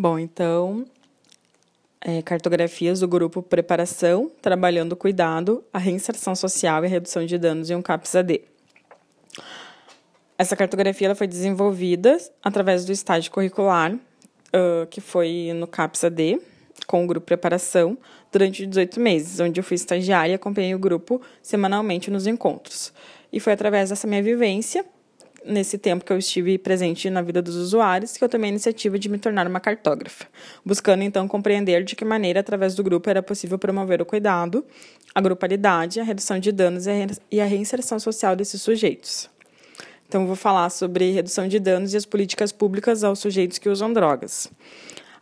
Bom, então, é, cartografias do grupo Preparação, Trabalhando o Cuidado, a Reinserção Social e a Redução de Danos em um CAPS-AD. Essa cartografia ela foi desenvolvida através do estágio curricular, uh, que foi no CAPS-AD, com o grupo Preparação, durante 18 meses, onde eu fui estagiária e acompanhei o grupo semanalmente nos encontros. E foi através dessa minha vivência nesse tempo que eu estive presente na vida dos usuários, que eu tomei a iniciativa de me tornar uma cartógrafa, buscando então compreender de que maneira, através do grupo, era possível promover o cuidado, a grupalidade, a redução de danos e a reinserção social desses sujeitos. Então, vou falar sobre redução de danos e as políticas públicas aos sujeitos que usam drogas.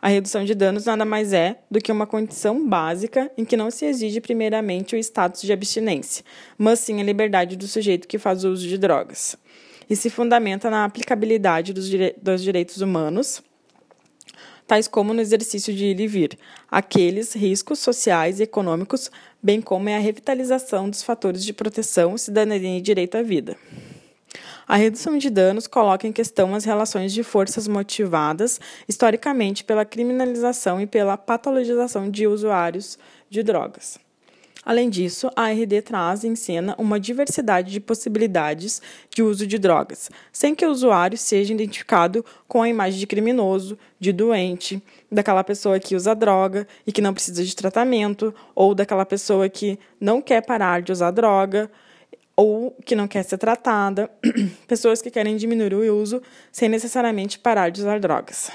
A redução de danos nada mais é do que uma condição básica em que não se exige primeiramente o status de abstinência, mas sim a liberdade do sujeito que faz uso de drogas e se fundamenta na aplicabilidade dos, dire dos direitos humanos, tais como no exercício de ir e vir, aqueles riscos sociais e econômicos, bem como a revitalização dos fatores de proteção, cidadania e direito à vida. A redução de danos coloca em questão as relações de forças motivadas historicamente pela criminalização e pela patologização de usuários de drogas. Além disso, a RD traz em cena uma diversidade de possibilidades de uso de drogas, sem que o usuário seja identificado com a imagem de criminoso, de doente, daquela pessoa que usa droga e que não precisa de tratamento, ou daquela pessoa que não quer parar de usar droga ou que não quer ser tratada, pessoas que querem diminuir o uso sem necessariamente parar de usar drogas.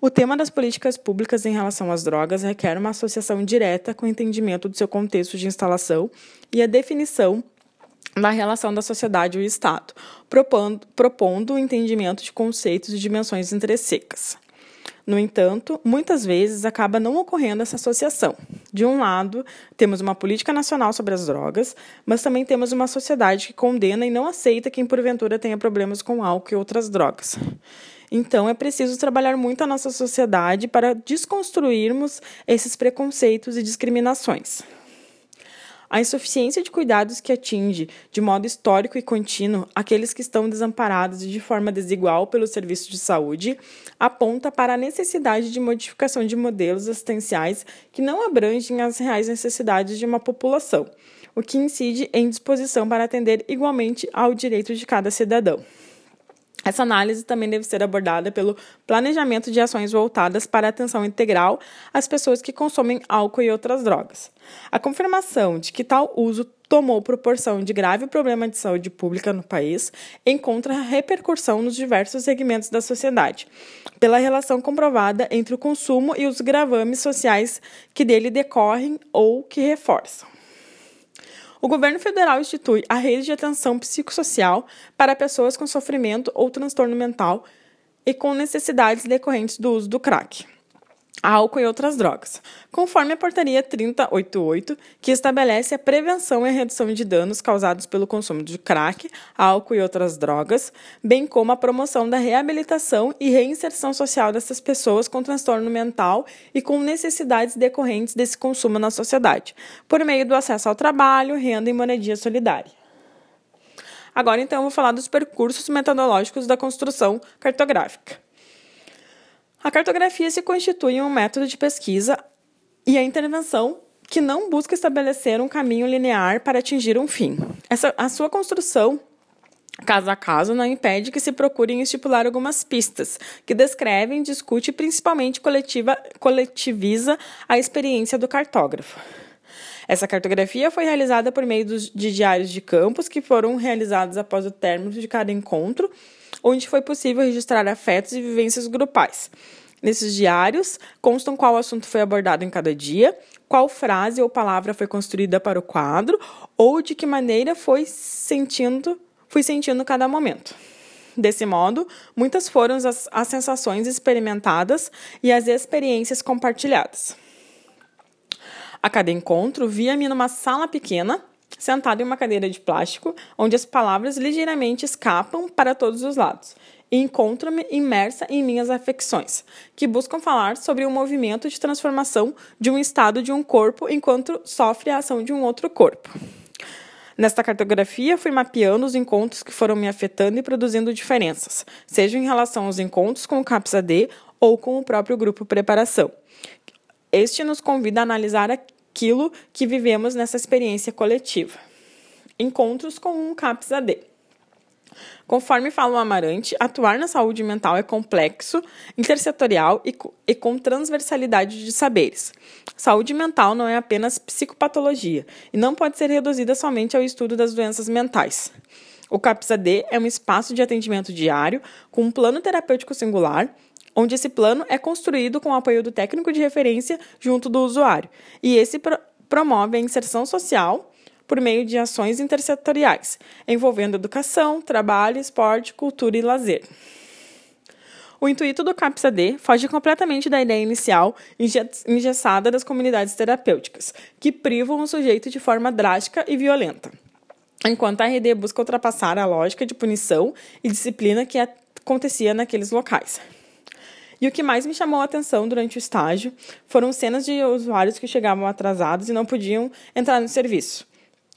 O tema das políticas públicas em relação às drogas requer uma associação direta com o entendimento do seu contexto de instalação e a definição da relação da sociedade e o Estado, propondo, propondo o entendimento de conceitos e dimensões intrinsecas. No entanto, muitas vezes acaba não ocorrendo essa associação. De um lado, temos uma política nacional sobre as drogas, mas também temos uma sociedade que condena e não aceita quem porventura tenha problemas com álcool e outras drogas. Então, é preciso trabalhar muito a nossa sociedade para desconstruirmos esses preconceitos e discriminações. A insuficiência de cuidados que atinge, de modo histórico e contínuo, aqueles que estão desamparados e de forma desigual pelo serviço de saúde, aponta para a necessidade de modificação de modelos assistenciais que não abrangem as reais necessidades de uma população, o que incide em disposição para atender igualmente ao direito de cada cidadão. Essa análise também deve ser abordada pelo planejamento de ações voltadas para a atenção integral às pessoas que consomem álcool e outras drogas. A confirmação de que tal uso tomou proporção de grave problema de saúde pública no país encontra repercussão nos diversos segmentos da sociedade, pela relação comprovada entre o consumo e os gravames sociais que dele decorrem ou que reforçam. O governo federal institui a rede de atenção psicossocial para pessoas com sofrimento ou transtorno mental e com necessidades decorrentes do uso do crack álcool e outras drogas, conforme a Portaria 3088, que estabelece a prevenção e a redução de danos causados pelo consumo de crack, álcool e outras drogas, bem como a promoção da reabilitação e reinserção social dessas pessoas com transtorno mental e com necessidades decorrentes desse consumo na sociedade, por meio do acesso ao trabalho, renda e moradia solidária. Agora, então, eu vou falar dos percursos metodológicos da construção cartográfica. A cartografia se constitui um método de pesquisa e a intervenção que não busca estabelecer um caminho linear para atingir um fim. Essa, a sua construção caso a caso, não impede que se procurem estipular algumas pistas que descrevem, discute e principalmente coletiva, coletiviza a experiência do cartógrafo. Essa cartografia foi realizada por meio dos, de diários de campos que foram realizados após o término de cada encontro onde foi possível registrar afetos e vivências grupais. Nesses diários constam qual assunto foi abordado em cada dia, qual frase ou palavra foi construída para o quadro ou de que maneira foi sentindo, fui sentindo cada momento. Desse modo, muitas foram as, as sensações experimentadas e as experiências compartilhadas. A cada encontro, via-me numa sala pequena, sentado em uma cadeira de plástico, onde as palavras ligeiramente escapam para todos os lados, e encontro-me imersa em minhas afecções, que buscam falar sobre o movimento de transformação de um estado de um corpo enquanto sofre a ação de um outro corpo. Nesta cartografia, fui mapeando os encontros que foram me afetando e produzindo diferenças, seja em relação aos encontros com o CAPS-AD ou com o próprio grupo preparação. Este nos convida a analisar aquilo que vivemos nessa experiência coletiva. Encontros com um CAPS AD. Conforme fala o Amarante, atuar na saúde mental é complexo, intersetorial e, e com transversalidade de saberes. Saúde mental não é apenas psicopatologia e não pode ser reduzida somente ao estudo das doenças mentais. O CAPS-AD é um espaço de atendimento diário com um plano terapêutico singular, onde esse plano é construído com o apoio do técnico de referência junto do usuário, e esse pro promove a inserção social por meio de ações intersetoriais, envolvendo educação, trabalho, esporte, cultura e lazer. O intuito do CAPS-AD foge completamente da ideia inicial engessada das comunidades terapêuticas, que privam o sujeito de forma drástica e violenta, enquanto a RD busca ultrapassar a lógica de punição e disciplina que acontecia naqueles locais. E o que mais me chamou a atenção durante o estágio foram cenas de usuários que chegavam atrasados e não podiam entrar no serviço.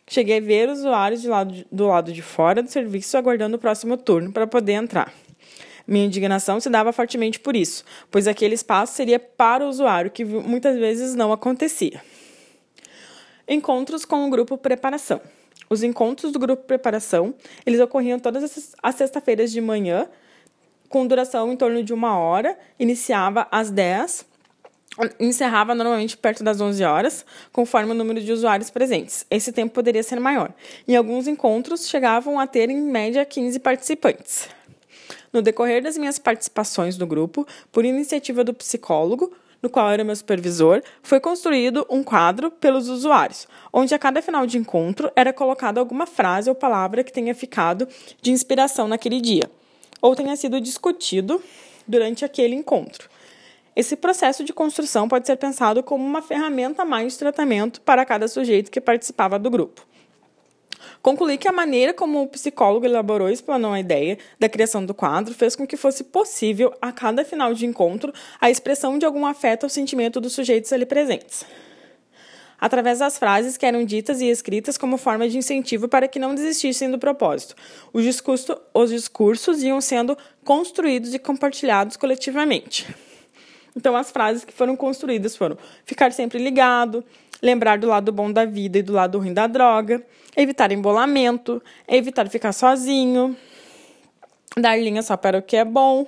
Cheguei a ver usuários lado do lado de fora do serviço aguardando o próximo turno para poder entrar. Minha indignação se dava fortemente por isso, pois aquele espaço seria para o usuário, que muitas vezes não acontecia. Encontros com o grupo preparação. Os encontros do grupo preparação, eles ocorriam todas as sextas-feiras de manhã, com duração em torno de uma hora, iniciava às 10 encerrava normalmente perto das 11 horas, conforme o número de usuários presentes. Esse tempo poderia ser maior. Em alguns encontros, chegavam a ter, em média, 15 participantes. No decorrer das minhas participações no grupo, por iniciativa do psicólogo, no qual era meu supervisor, foi construído um quadro pelos usuários, onde a cada final de encontro era colocada alguma frase ou palavra que tenha ficado de inspiração naquele dia, ou tenha sido discutido durante aquele encontro. Esse processo de construção pode ser pensado como uma ferramenta mais de tratamento para cada sujeito que participava do grupo. Concluí que a maneira como o psicólogo elaborou e explanou a ideia da criação do quadro fez com que fosse possível, a cada final de encontro, a expressão de algum afeto ou sentimento dos sujeitos ali presentes. Através das frases que eram ditas e escritas como forma de incentivo para que não desistissem do propósito, os discursos, os discursos iam sendo construídos e compartilhados coletivamente. Então, as frases que foram construídas foram ficar sempre ligado, lembrar do lado bom da vida e do lado ruim da droga, evitar embolamento, evitar ficar sozinho, dar linha só para o que é bom,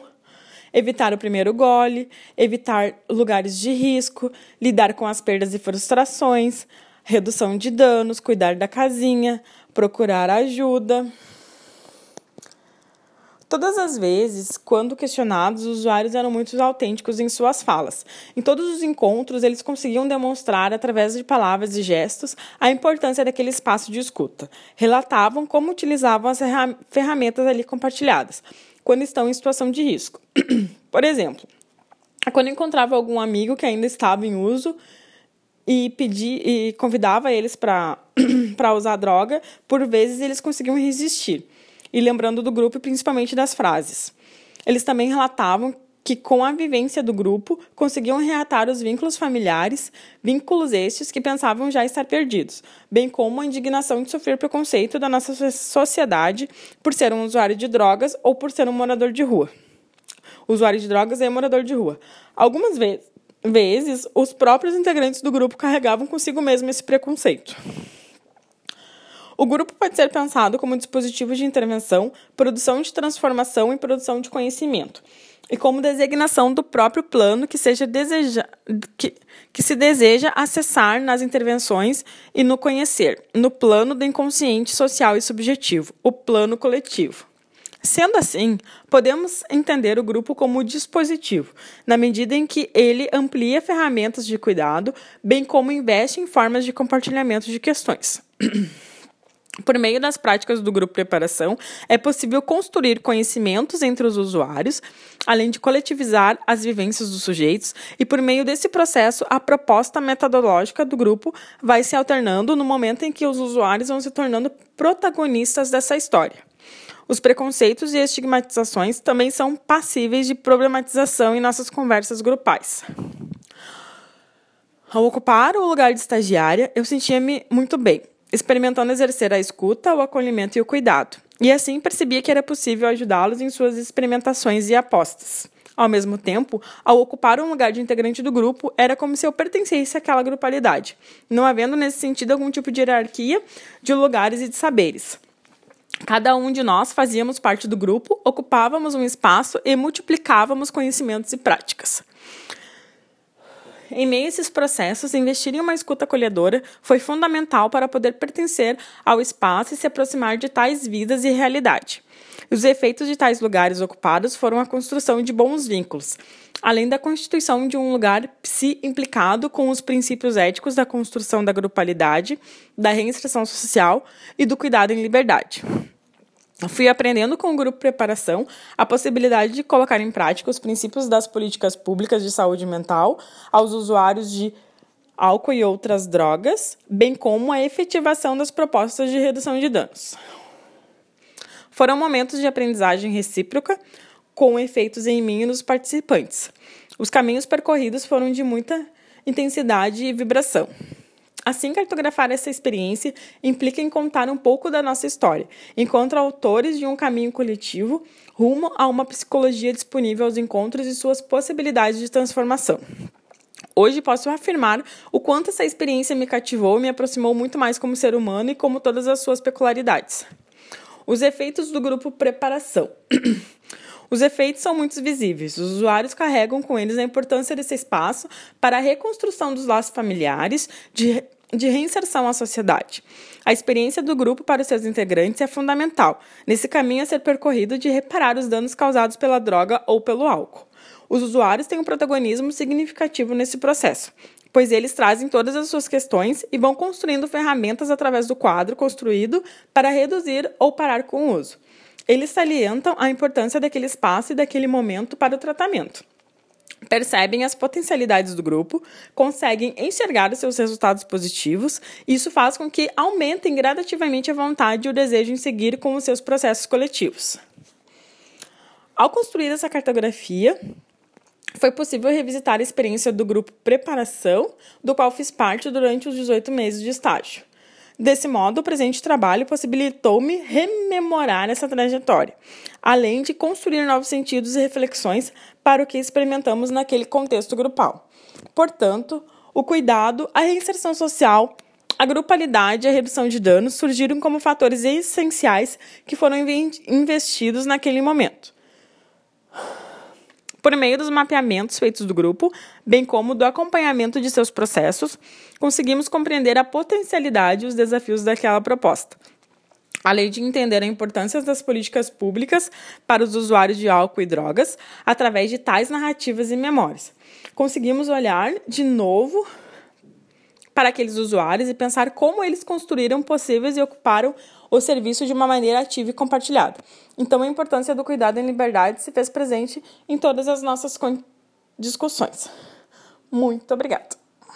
evitar o primeiro gole, evitar lugares de risco, lidar com as perdas e frustrações, redução de danos, cuidar da casinha, procurar ajuda. Todas as vezes, quando questionados, os usuários eram muito autênticos em suas falas. Em todos os encontros, eles conseguiam demonstrar, através de palavras e gestos, a importância daquele espaço de escuta. Relatavam como utilizavam as ferramentas ali compartilhadas, quando estão em situação de risco. Por exemplo, quando encontrava algum amigo que ainda estava em uso e pedia e convidava eles para usar droga, por vezes eles conseguiam resistir e lembrando do grupo principalmente das frases. Eles também relatavam que, com a vivência do grupo, conseguiam reatar os vínculos familiares, vínculos estes que pensavam já estar perdidos, bem como a indignação de sofrer preconceito da nossa sociedade por ser um usuário de drogas ou por ser um morador de rua. usuário de drogas é morador de rua. Algumas vezes, vezes, os próprios integrantes do grupo carregavam consigo mesmo esse preconceito. O grupo pode ser pensado como dispositivo de intervenção, produção de transformação e produção de conhecimento, e como designação do próprio plano que, seja deseja, que, que se deseja acessar nas intervenções e no conhecer, no plano do inconsciente social e subjetivo, o plano coletivo. Sendo assim, podemos entender o grupo como dispositivo, na medida em que ele amplia ferramentas de cuidado, bem como investe em formas de compartilhamento de questões. Por meio das práticas do grupo preparação, é possível construir conhecimentos entre os usuários, além de coletivizar as vivências dos sujeitos, e por meio desse processo, a proposta metodológica do grupo vai se alternando no momento em que os usuários vão se tornando protagonistas dessa história. Os preconceitos e estigmatizações também são passíveis de problematização em nossas conversas grupais. Ao ocupar o lugar de estagiária, eu sentia-me muito bem experimentando exercer a escuta, o acolhimento e o cuidado. E assim percebia que era possível ajudá-los em suas experimentações e apostas. Ao mesmo tempo, ao ocupar um lugar de integrante do grupo, era como se eu pertencesse àquela grupalidade, não havendo nesse sentido algum tipo de hierarquia de lugares e de saberes. Cada um de nós fazíamos parte do grupo, ocupávamos um espaço e multiplicávamos conhecimentos e práticas. Em meio a esses processos, investir em uma escuta acolhedora foi fundamental para poder pertencer ao espaço e se aproximar de tais vidas e realidade. Os efeitos de tais lugares ocupados foram a construção de bons vínculos, além da constituição de um lugar psi implicado com os princípios éticos da construção da grupalidade, da reinserção social e do cuidado em liberdade. Fui aprendendo com o grupo Preparação a possibilidade de colocar em prática os princípios das políticas públicas de saúde mental aos usuários de álcool e outras drogas, bem como a efetivação das propostas de redução de danos. Foram momentos de aprendizagem recíproca, com efeitos em mim e nos participantes. Os caminhos percorridos foram de muita intensidade e vibração. Assim, cartografar essa experiência implica em contar um pouco da nossa história, enquanto autores de um caminho coletivo rumo a uma psicologia disponível aos encontros e suas possibilidades de transformação. Hoje posso afirmar o quanto essa experiência me cativou e me aproximou muito mais como ser humano e como todas as suas peculiaridades. Os efeitos do grupo preparação. Os efeitos são muito visíveis. Os usuários carregam com eles a importância desse espaço para a reconstrução dos laços familiares, de, de reinserção à sociedade. A experiência do grupo para os seus integrantes é fundamental nesse caminho a ser percorrido de reparar os danos causados pela droga ou pelo álcool. Os usuários têm um protagonismo significativo nesse processo, pois eles trazem todas as suas questões e vão construindo ferramentas através do quadro construído para reduzir ou parar com o uso. Eles salientam a importância daquele espaço e daquele momento para o tratamento. Percebem as potencialidades do grupo, conseguem enxergar os seus resultados positivos, e isso faz com que aumentem gradativamente a vontade e o desejo em seguir com os seus processos coletivos. Ao construir essa cartografia, foi possível revisitar a experiência do grupo Preparação, do qual fiz parte durante os 18 meses de estágio. Desse modo, o presente trabalho possibilitou-me rememorar essa trajetória, além de construir novos sentidos e reflexões para o que experimentamos naquele contexto grupal. Portanto, o cuidado, a reinserção social, a grupalidade e a redução de danos surgiram como fatores essenciais que foram investidos naquele momento por meio dos mapeamentos feitos do grupo, bem como do acompanhamento de seus processos, conseguimos compreender a potencialidade e os desafios daquela proposta. Além de entender a importância das políticas públicas para os usuários de álcool e drogas, através de tais narrativas e memórias. Conseguimos olhar de novo para aqueles usuários e pensar como eles construíram possíveis e ocuparam o serviço de uma maneira ativa e compartilhada. Então, a importância do cuidado em liberdade se fez presente em todas as nossas discussões. Muito obrigada.